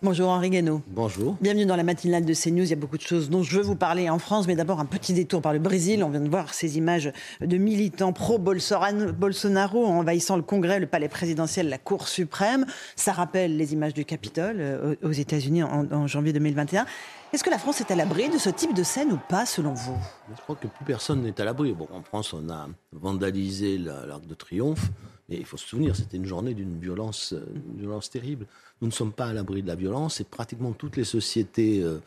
Bonjour Henri Guénaud. Bonjour. Bienvenue dans la matinale de CNews. Il y a beaucoup de choses dont je veux vous parler en France, mais d'abord un petit détour par le Brésil. On vient de voir ces images de militants pro-Bolsonaro envahissant le Congrès, le palais présidentiel, la Cour suprême. Ça rappelle les images du Capitole euh, aux États-Unis en, en janvier 2021. Est-ce que la France est à l'abri de ce type de scène ou pas, selon vous? Je crois que plus personne n'est à l'abri. Bon, en France, on a vandalisé la- l'Arc de Triomphe, mais il faut se souvenir, c'était une journée d'une violence, euh, violence terrible. Nous ne sommes pas à l'abri de la violence et pratiquement toutes les sociétés euh,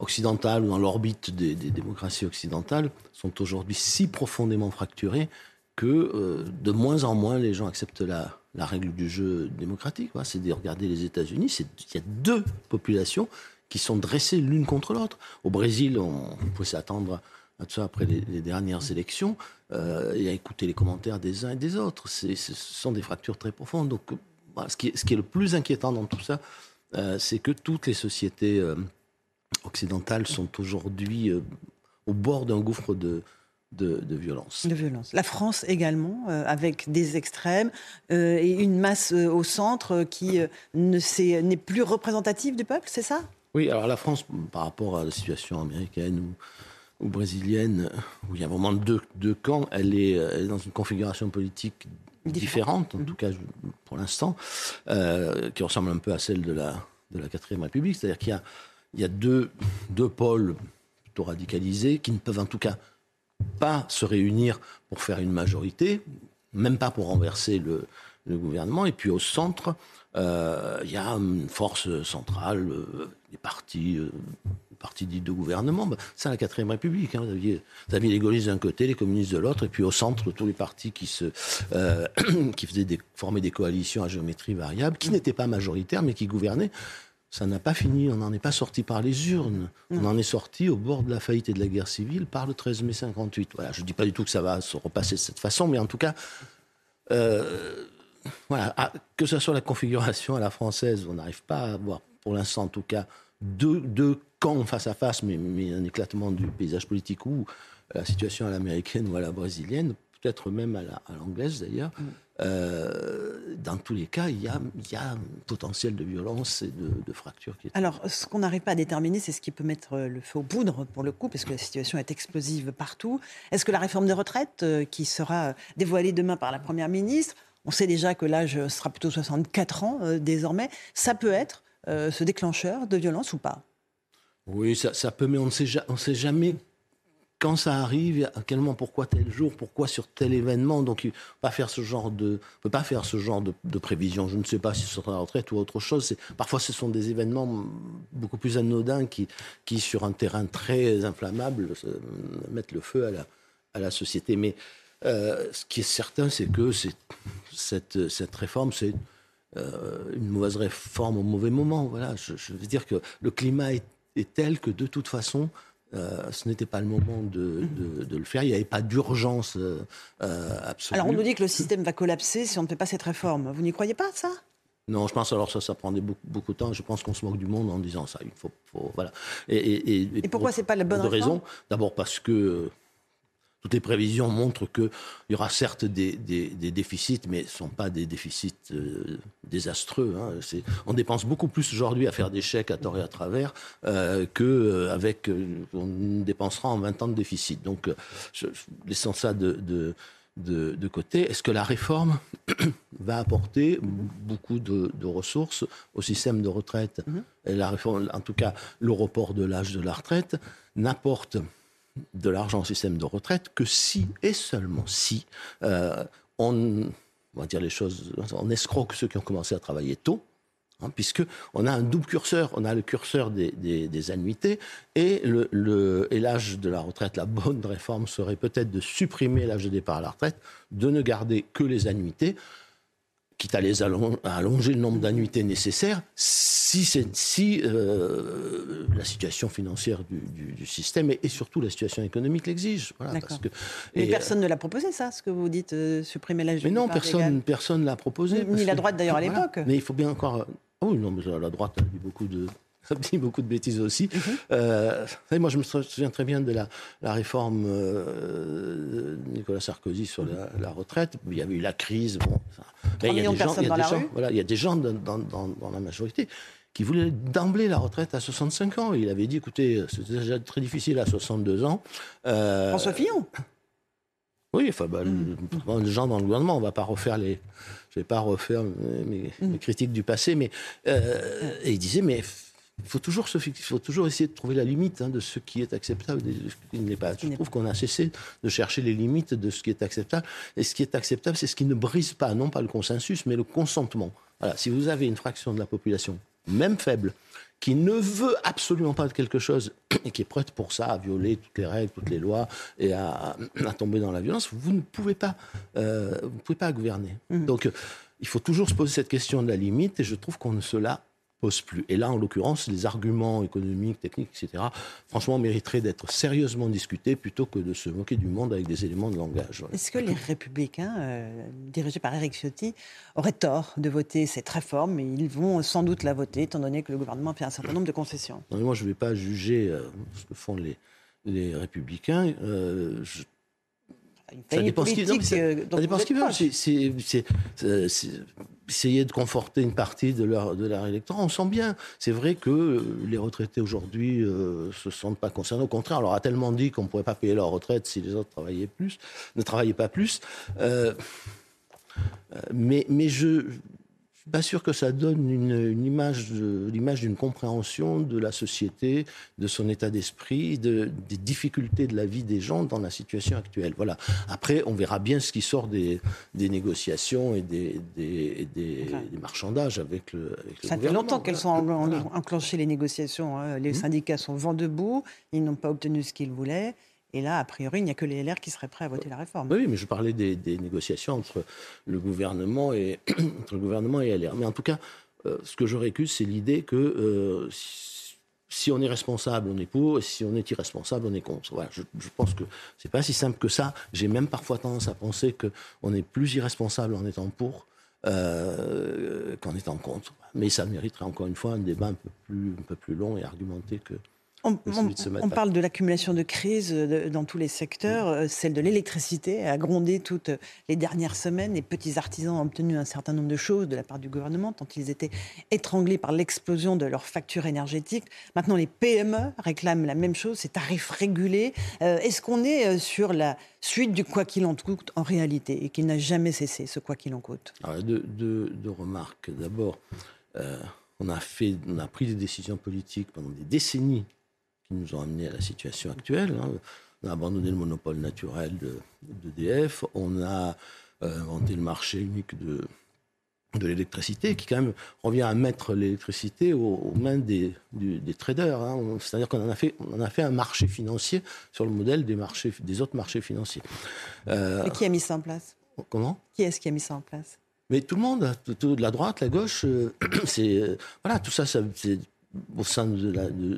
occidentales ou dans l'orbite des, démocraties occidentales sont aujourd'hui si profondément fracturées que euh, de moins en moins les gens acceptent la, la règle du jeu démocratique. quoi. C'est de regarder les États-Unis, il y a deux populations qui sont dressées l'une contre l'autre. Au Brésil, on, on pouvait s'attendre ça après les, les dernières élections euh, et à écouter les commentaires des uns et des autres. Ce sont des fractures très profondes. Donc, voilà, ce, qui est, ce qui est le plus inquiétant dans tout ça, euh, c'est que toutes les sociétés euh, occidentales sont aujourd'hui euh, au bord d'un gouffre de, de, de violence. De violence. La France également, euh, avec des extrêmes euh, et une masse euh, au centre qui ne n'est plus représentative du peuple, c'est ça? Oui, alors la France, par rapport à la situation américaine ou, ou brésilienne, où il y a vraiment deux, deux camps, elle est, elle est dans une configuration politique différente, en tout cas je- pour l'instant, euh, qui ressemble un peu à celle de la, de la quatrième République. C'est-à-dire qu'il y a, il y a deux, deux pôles plutôt radicalisés qui ne peuvent en tout cas pas se réunir pour faire une majorité, même pas pour renverser le, le gouvernement. Et puis au centre, euh, il y a une force centrale, euh, des partis, partis dits de gouvernement. Ben, C'est la quatrième République. hein. Vous, aviez, vous aviez les gaullistes d'un côté, les communistes de l'autre, et puis au centre, tous les partis qui, se, euh, qui faisaient des, former des coalitions à géométrie variable, qui n'étaient pas majoritaires, mais qui gouvernaient. Ça n'a pas fini, on n'en est pas sorti par les urnes. On en est sorti au bord de la faillite et de la guerre civile par le 13 mai 58. Voilà, je ne dis pas du tout que ça va se repasser de cette façon, mais en tout cas, euh, voilà, ah, que ce soit la configuration à la française, on n'arrive pas à avoir, pour l'instant en tout cas, deux, deux camps face à face, mais, mais un éclatement du paysage politique ou la situation à l'américaine ou à la brésilienne, peut-être même à la- à l'anglaise d'ailleurs. Euh, dans tous les cas, il y a, il y a un potentiel de violence et de, de fracture qui est Alors, ce qu'on n'arrive pas à déterminer, c'est ce qui peut mettre euh, le feu aux poudres, pour le coup, parce que la situation est explosive partout. Est-ce que la réforme des retraites, euh, qui sera dévoilée demain par la Première ministre, on sait déjà que l'âge sera plutôt 64 ans euh, désormais, ça peut être ce déclencheur de violence ou pas? Oui, ça, peut, mais on ne sait, jamais quand ça arrive, à quel moment, pourquoi tel jour, pourquoi sur tel événement. Donc, il ne pas faire ce genre de, peut pas faire ce genre de, de prévision. Je ne sais pas si ce sera la retraite ou autre chose. Parfois, ce sont des événements beaucoup plus anodins qui, sur un terrain très inflammable, mettent le feu à la, société. Mais euh, ce qui est certain, c'est que cette, cette réforme, c'est euh, une mauvaise réforme au mauvais moment. Voilà, je veux dire que le climat est, est tel que de toute façon, euh, ce n'était pas le moment de, de- de le faire. Il n'y avait pas d'urgence euh, euh, absolue. Alors, on nous dit que le système va collapser si on ne fait pas cette réforme. Vous n'y croyez pas, ça? Non, je pense alors ça, ça prendrait beaucoup, beaucoup de temps. Je pense qu'on se moque du monde en disant ça. Il faut, faut- voilà. Et, et- et- Et pourquoi pour- c'est pas la bonne raisons. D'abord parce que toutes les prévisions montrent qu'il y aura certes des, des- des déficits, mais ce ne sont pas des déficits euh, désastreux. hein. On dépense beaucoup plus aujourd'hui à faire des chèques à tort et à travers euh, qu'avec on dépensera en 20 ans de déficit. Donc, euh, je, je- laissons ça de, de- de- de côté. Est-ce que la réforme va apporter beaucoup de, de ressources au système de retraite? Et la réforme, en tout cas, le report de l'âge de la retraite n'apporte de l'argent au système de retraite que si et seulement si euh, on, on va dire les choses, on escroque ceux qui ont commencé à travailler tôt, hein, puisque on a un double curseur, on a le curseur des, des- des annuités et le, le- et l'âge de la retraite. La bonne réforme serait peut-être de supprimer l'âge de départ à la retraite, de ne garder que les annuités quitte à les allonger le nombre d'annuités nécessaires, si, si euh, la situation financière du, système et, surtout la situation économique l'exige. Voilà, mais personne ne l'a proposé, ça, ce que vous dites, supprimer l'âge Mais non, personne personne l'a proposé. Ni, la droite d'ailleurs à l'époque. Mais il faut bien encore. Ah oui, non, mais la droite a dit beaucoup de, dit beaucoup de bêtises aussi. Mhm. Euh, moi, je me souviens très bien de la, réforme euh, de Nicolas Sarkozy sur la, retraite. Il y avait eu la crise. Bon, il y a des gens, il y a des gens, voilà, il y a des gens dans, la majorité qui voulaient d'emblée la retraite à 65 ans. Il avait dit, écoutez, c'est déjà très difficile à 62 ans. Euh, François Fillon oui, enfin, bah, mm. les gens dans le gouvernement, on ne va pas refaire les. Je vais pas refaire mes, critiques du passé, mais euh, et il disait, mais il faut toujours, se, faut toujours essayer de trouver la limite hein, de ce qui est acceptable et de ce qui ne l'est pas. Je trouve qu'on a cessé de chercher les limites de ce qui est acceptable. Et ce qui est acceptable, c'est ce qui ne brise pas, non pas le consensus, mais le consentement. Voilà. Si vous avez une fraction de la population, même faible, qui ne veut absolument pas de quelque chose et qui est prête pour ça à violer toutes les règles, toutes les lois et à, tomber dans la violence, vous ne pouvez pas, euh, vous pouvez pas gouverner. Mmh. Donc, il faut toujours se poser cette question de la limite et je trouve qu'on ne se la pose plus. Et là, en l'occurrence, les arguments économiques, techniques, etc., franchement, mériteraient d'être sérieusement discutés plutôt que de se moquer du monde avec des éléments de langage. Est-ce que les républicains, euh, dirigés par Eric Ciotti, auraient tort de voter cette réforme? Mais ils vont sans doute la voter, étant donné que le gouvernement fait un certain nombre de concessions. moi, je ne vais pas juger euh, ce que font les, les républicains. Euh, ça dépend ce qu'ils veulent. C'est essayer de conforter une partie de leur, de leur électorat. On sent bien. C'est vrai que euh, les retraités aujourd'hui ne euh, se sentent pas concernés. Au contraire, on leur a tellement dit qu'on ne pourrait pas payer leur retraite si les autres travaillaient plus, ne travaillaient pas plus. Euh, mais, mais je, pas sûr que ça donne une, image, l'image d'une compréhension de la société, de son état d'esprit, de, des difficultés de la vie des gens dans la situation actuelle. Voilà. Après, on verra bien ce qui sort des, des négociations et des, des, des, marchandages avec le, avec Ça fait longtemps qu'elles sont enclenchées les négociations. Hein. Les mmh. syndicats sont vent debout, ils n'ont pas obtenu ce qu'ils voulaient. Et là, a priori, il n'y a que les LR qui seraient prêts à voter la réforme. Oui, mais je parlais des, négociations entre le gouvernement et entre le gouvernement et LR. Mais en tout cas, euh, ce que je récuse, c'est l'idée que euh, si on est responsable, on est pour, et si on est irresponsable, on est contre. Voilà, je, pense que c'est pas si simple que ça. J'ai même parfois tendance à penser qu'on est plus irresponsable en étant pour euh, qu'en étant contre. Mais ça mériterait encore une fois un débat un peu plus, un peu plus long et argumenté que, on, parle de l'accumulation de crises euh, dans tous les secteurs. Euh, celle de l'électricité a grondé toutes les dernières semaines. Les petits artisans ont obtenu un certain nombre de choses de la part du gouvernement, tant ils étaient étranglés par l'explosion de leurs factures énergétiques. Maintenant, les PME réclament la même chose, ces tarifs régulés. Euh, est-ce qu'on est sur la suite du quoi qu'il en coûte en réalité et qu'il n'a jamais cessé, ce quoi qu'il en coûte? Deux, remarques. D'abord, on, a fait, on a pris des décisions politiques pendant des décennies qui nous ont amenés à la situation actuelle. Hein. On a abandonné le monopole naturel d'EDF, on a euh, inventé le marché unique de, de l'électricité, qui quand même revient à mettre l'électricité aux, mains des, des traders. Hein. C'est-à-dire qu'on en, a fait, on a fait un marché financier sur le modèle des, marchés, des autres marchés financiers. Euh, Et qui a mis ça en place? Comment? Qui est-ce qui a mis ça en place? Mais tout le monde, de la droite, la gauche, euh, c'est voilà, tout ça, ça c'est au sein de,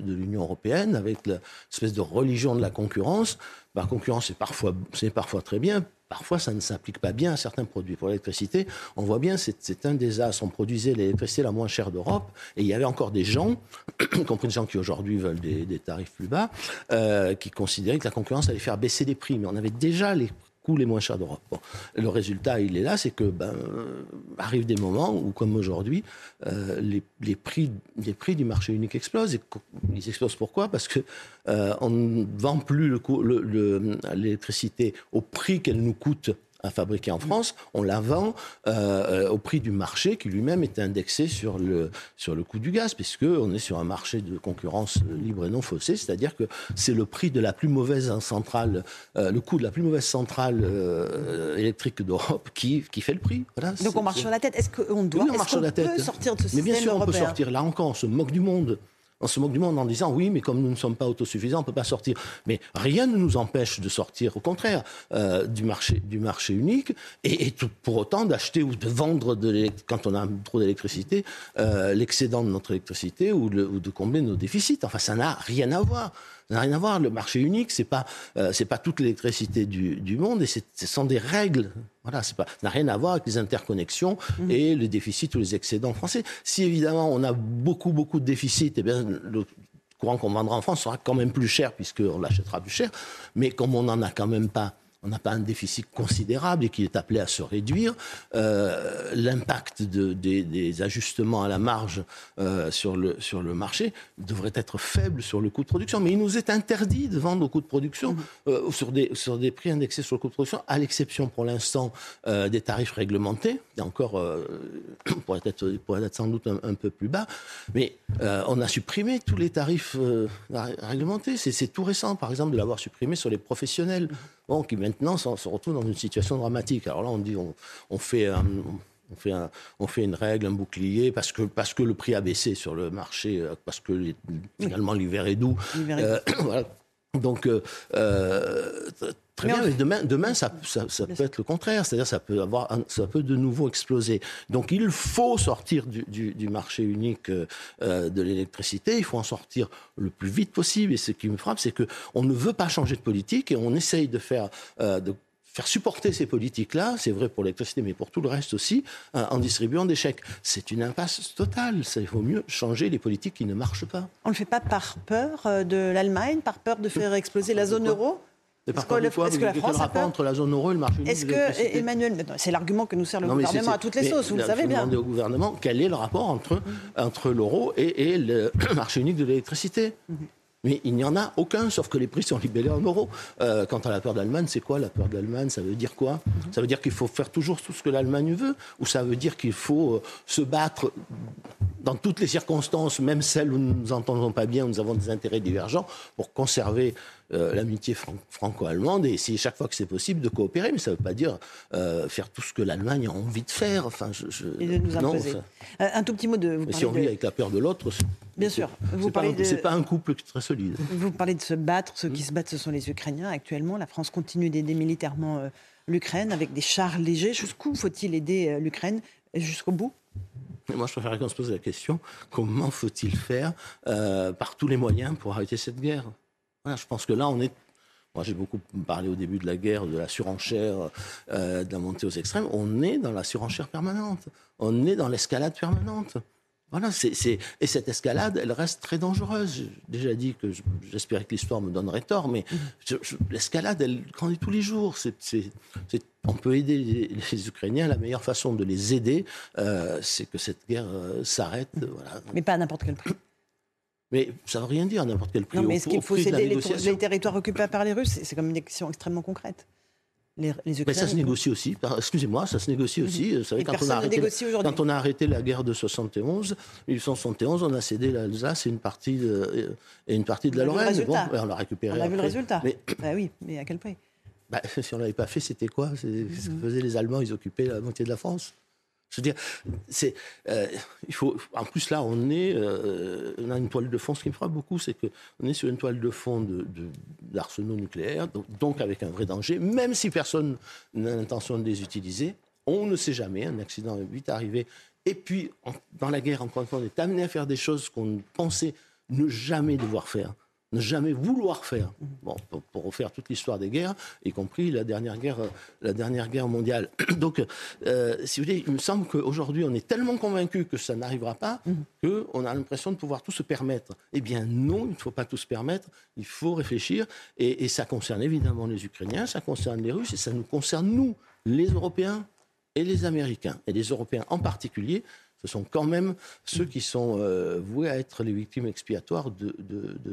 l'Union européenne, avec l'espèce de religion de la concurrence. La concurrence, c'est parfois, parfois très bien, parfois ça ne s'applique pas bien à certains produits. Pour l'électricité, on voit bien, c'est un désastre. On produisait l'électricité la moins chère d'Europe, et il y avait encore des gens, y compris des gens qui aujourd'hui veulent des, tarifs plus bas, euh, qui considéraient que la concurrence allait faire baisser les prix. Mais on avait déjà les coûts les moins chers d'Europe. Le résultat, il est là, c'est que ben, arrivent des moments où, comme aujourd'hui, euh, les, prix, les prix du marché unique explosent. Ils explosent pourquoi? Parce que euh, on ne vend plus l'électricité au prix qu'elle nous coûte à fabriquer en France, on la vend euh, au prix du marché qui lui-même est indexé sur le, sur le coût du gaz, puisqu'on est sur un marché de concurrence libre et non faussée, c'est-à-dire que c'est le prix de la plus mauvaise centrale, euh, le coût de la plus mauvaise centrale euh, électrique d'Europe qui, qui fait le prix. Donc on marche sur la tête. Est-ce qu'on doit on marche sur la tête. sortir de ce Mais bien sûr, on peut sortir. Là encore, on se moque du monde. On se moque du monde en disant oui, mais comme nous ne sommes pas autosuffisants, on ne peut pas sortir. Mais rien ne nous empêche de sortir, au contraire, euh, du, marché, du marché unique et, tout, pour autant d'acheter ou de vendre, de quand on a trop d'électricité, euh, l'excédent de notre électricité ou, ou de combler nos déficits. Enfin, ça n'a rien à voir. Ça n'a rien à voir. Le marché unique, c'est pas euh, c'est pas toute l'électricité du, du, monde et ce sont des règles. Voilà, c'est pas ça n'a rien à voir avec les interconnexions mmh. et le déficit ou les excédents français. Si évidemment on a beaucoup beaucoup de déficits, eh bien le courant qu'on vendra en France sera quand même plus cher puisqu'on l'achètera plus cher. Mais comme on n'en a quand même pas on n'a pas un déficit considérable et qui est appelé à se réduire. Euh, l'impact des, ajustements à la marge euh, sur, le, sur le marché devrait être faible sur le coût de production. Mais il nous est interdit de vendre au coût de production, mmh. euh, sur, des, sur des prix indexés sur le coût de production, à l'exception pour l'instant des tarifs réglementés. Et encore, pourrait, être, pourrait être sans doute un, peu plus bas. Mais on a supprimé tous les tarifs réglementés. C'est tout récent, par exemple, de l'avoir supprimé sur les professionnels. Qui maintenant se retrouvent dans une situation dramatique. Alors là, on dit, on, fait on fait, on fait une règle, un bouclier, parce que, parce que le prix a baissé sur le marché, euh, parce que finalement l'hiver est doux. Euh, voilà. Donc, euh, Très bien, mais demain, demain ça, ça, peut être le contraire, c'est-à-dire ça peut avoir, ça peut de nouveau exploser. Donc il faut sortir du, du, du marché unique euh, de l'électricité, il faut en sortir le plus vite possible. Et ce qui me frappe, c'est que on ne veut pas changer de politique et on essaye de faire euh, de faire supporter ces politiques-là, c'est vrai pour l'électricité, mais pour tout le reste aussi, euh, en distribuant des chèques. C'est une impasse totale. Ça, il vaut mieux changer les politiques qui ne marchent pas. On ne le fait pas par peur de l'Allemagne, par peur de faire exploser la zone euro? Est-ce que, la France rapport entre la zone euro et le marché unique Est-ce que Emmanuel, c'est l'argument que nous sert le gouvernement à toutes les sauces, vous le savez bien. au gouvernement quel est le rapport entre, entre l'euro et, le marché unique de l'électricité. Mhm. Mais il n'y en a aucun, sauf que les prix sont libellés en euros. Euh, quant à la peur d'Allemagne, c'est quoi la peur d'Allemagne Ça veut dire quoi? Mhm. Ça veut dire qu'il faut faire toujours tout ce que l'Allemagne veut Ou ça veut dire qu'il faut euh, se battre dans toutes les circonstances, même celles où nous ne nous entendons pas bien, où nous avons des intérêts divergents, pour conserver euh, l'amitié franco-allemande et essayer chaque fois que c'est possible de coopérer. Mais ça ne veut pas dire euh, faire tout ce que l'Allemagne a envie de faire. Enfin, je, Et de nous imposer. Euh, un tout petit mot de. si on vit avec la peur de l'autre, Bien sûr. Vous parlez de... pas un couple très solide. Vous parlez de se battre. Ceux qui mm. se battent, ce sont les Ukrainiens actuellement. La France continue d'aider militairement l'Ukraine avec des chars légers. Jusqu'où faut-il aider l'Ukraine? Jusqu'au bout? Moi, je préférerais qu'on se pose la question comment faut-il faire par tous les moyens pour arrêter cette guerre? Je pense que là, on est moi, j'ai beaucoup parlé au début de la guerre de la surenchère, euh, de la montée aux extrêmes. On est dans la surenchère permanente. On est dans l'escalade permanente. Voilà, et cette escalade, elle reste très dangereuse. J'ai déjà dit que j'espérais que l'histoire me donnerait tort, mais l'escalade, elle grandit tous les jours. on peut aider les, Ukrainiens. La meilleure façon de les aider, euh, c'est que cette guerre euh, s'arrête. Mais pas à n'importe quel prix. Mais ça ne veut rien dire, n'importe quel prix. Non, mais est-ce qu'il faut céder les, territoires occupés par les Russes C'est comme une question extrêmement concrète. Les, mais ça se négocie aussi. Excusez-moi, ça se négocie aussi. Vous savez, quand, on a arrêté, quand on a arrêté la guerre de 71, 1871, on a cédé l'Alsace et une partie de, et une partie de la Lorraine. Bon, on l'a récupéré. On a vu le résultat. Mais... Bah oui, mais à quel prix? Bah, Si on ne l'avait pas fait, c'était quoi? Ce que faisaient les Allemands, ils occupaient la moitié de la France. Je veux dire, c'est, euh, il faut. En plus là, on est, euh, on a une toile de fond. Ce qui me frappe beaucoup, c'est que on est sur une toile de fond de, d'arsenaux nucléaires, donc, avec un vrai danger. Même si personne n'a l'intention de les utiliser, on ne sait jamais. Un accident est vite arrivé. Et puis, dans la guerre, encore une fois, on est amené à faire des choses qu'on pensait ne jamais devoir faire ne jamais vouloir faire. Bon, pour, refaire toute l'histoire des guerres, y compris la dernière guerre, euh, la dernière guerre mondiale. Donc, euh, si vous voulez, il me semble qu'aujourd'hui, on est tellement convaincu que ça n'arrivera pas mm. qu'on a l'impression de pouvoir tout se permettre. Eh bien, non, il ne faut pas tout se permettre. Il faut réfléchir. Et, et ça concerne évidemment les Ukrainiens, ça concerne les Russes, et ça nous concerne nous, les Européens et les Américains, et les Européens en particulier, ce sont quand même ceux qui sont euh, voués à être les victimes expiatoires de,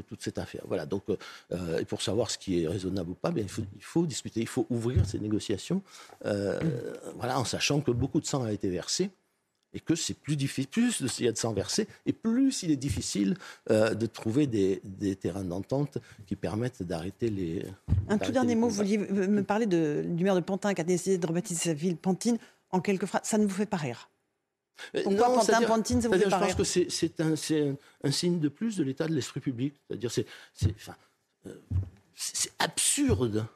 toute cette affaire. Voilà, donc, euh, pour savoir ce qui est raisonnable ou pas, bien, il, faut, discuter, il faut ouvrir ces négociations, euh, voilà, en sachant que beaucoup de sang a été versé et que c'est plus difficile, plus il y a de sang versé, et plus il est difficile de trouver des, terrains d'entente qui permettent d'arrêter les. Un tout dernier mot, vous vouliez me parler de, du maire de Pantin qui a décidé de rebaptiser sa ville Pantine en quelques phrases? Ça ne vous fait pas rire? Pourquoi Pantin, Pantine, ça vous fait Je pense que c'est un, un, signe de plus de l'état de l'esprit public. C'est-à-dire, c'est enfin, absurde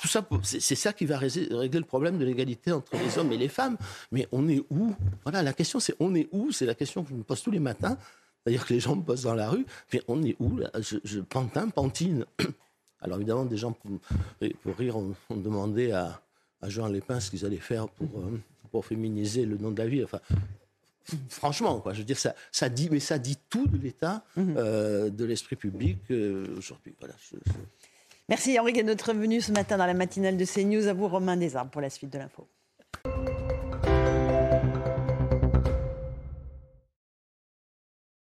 tout ça, c'est ça qui va régler le problème de l'égalité entre les hommes et les femmes. Mais on est où? Voilà, la question c'est on est où? C'est la question que je me pose tous les matins. C'est-à-dire que les gens me posent dans la rue. Mais on est où là? Je, Pantin, Pantine. Alors évidemment, des gens pour, pour rire ont, demandé à, à, Jean Lépin ce qu'ils allaient faire pour, euh, pour féminiser le nom de la vie. Enfin, franchement, quoi, je veux dire, ça, ça dit, mais ça dit tout de l'état mmh. euh, de l'esprit public euh, aujourd'hui. Voilà. Merci Henri d'être venu ce matin dans la matinale de CNews. À vous Romain Desarmes pour la suite de l'info.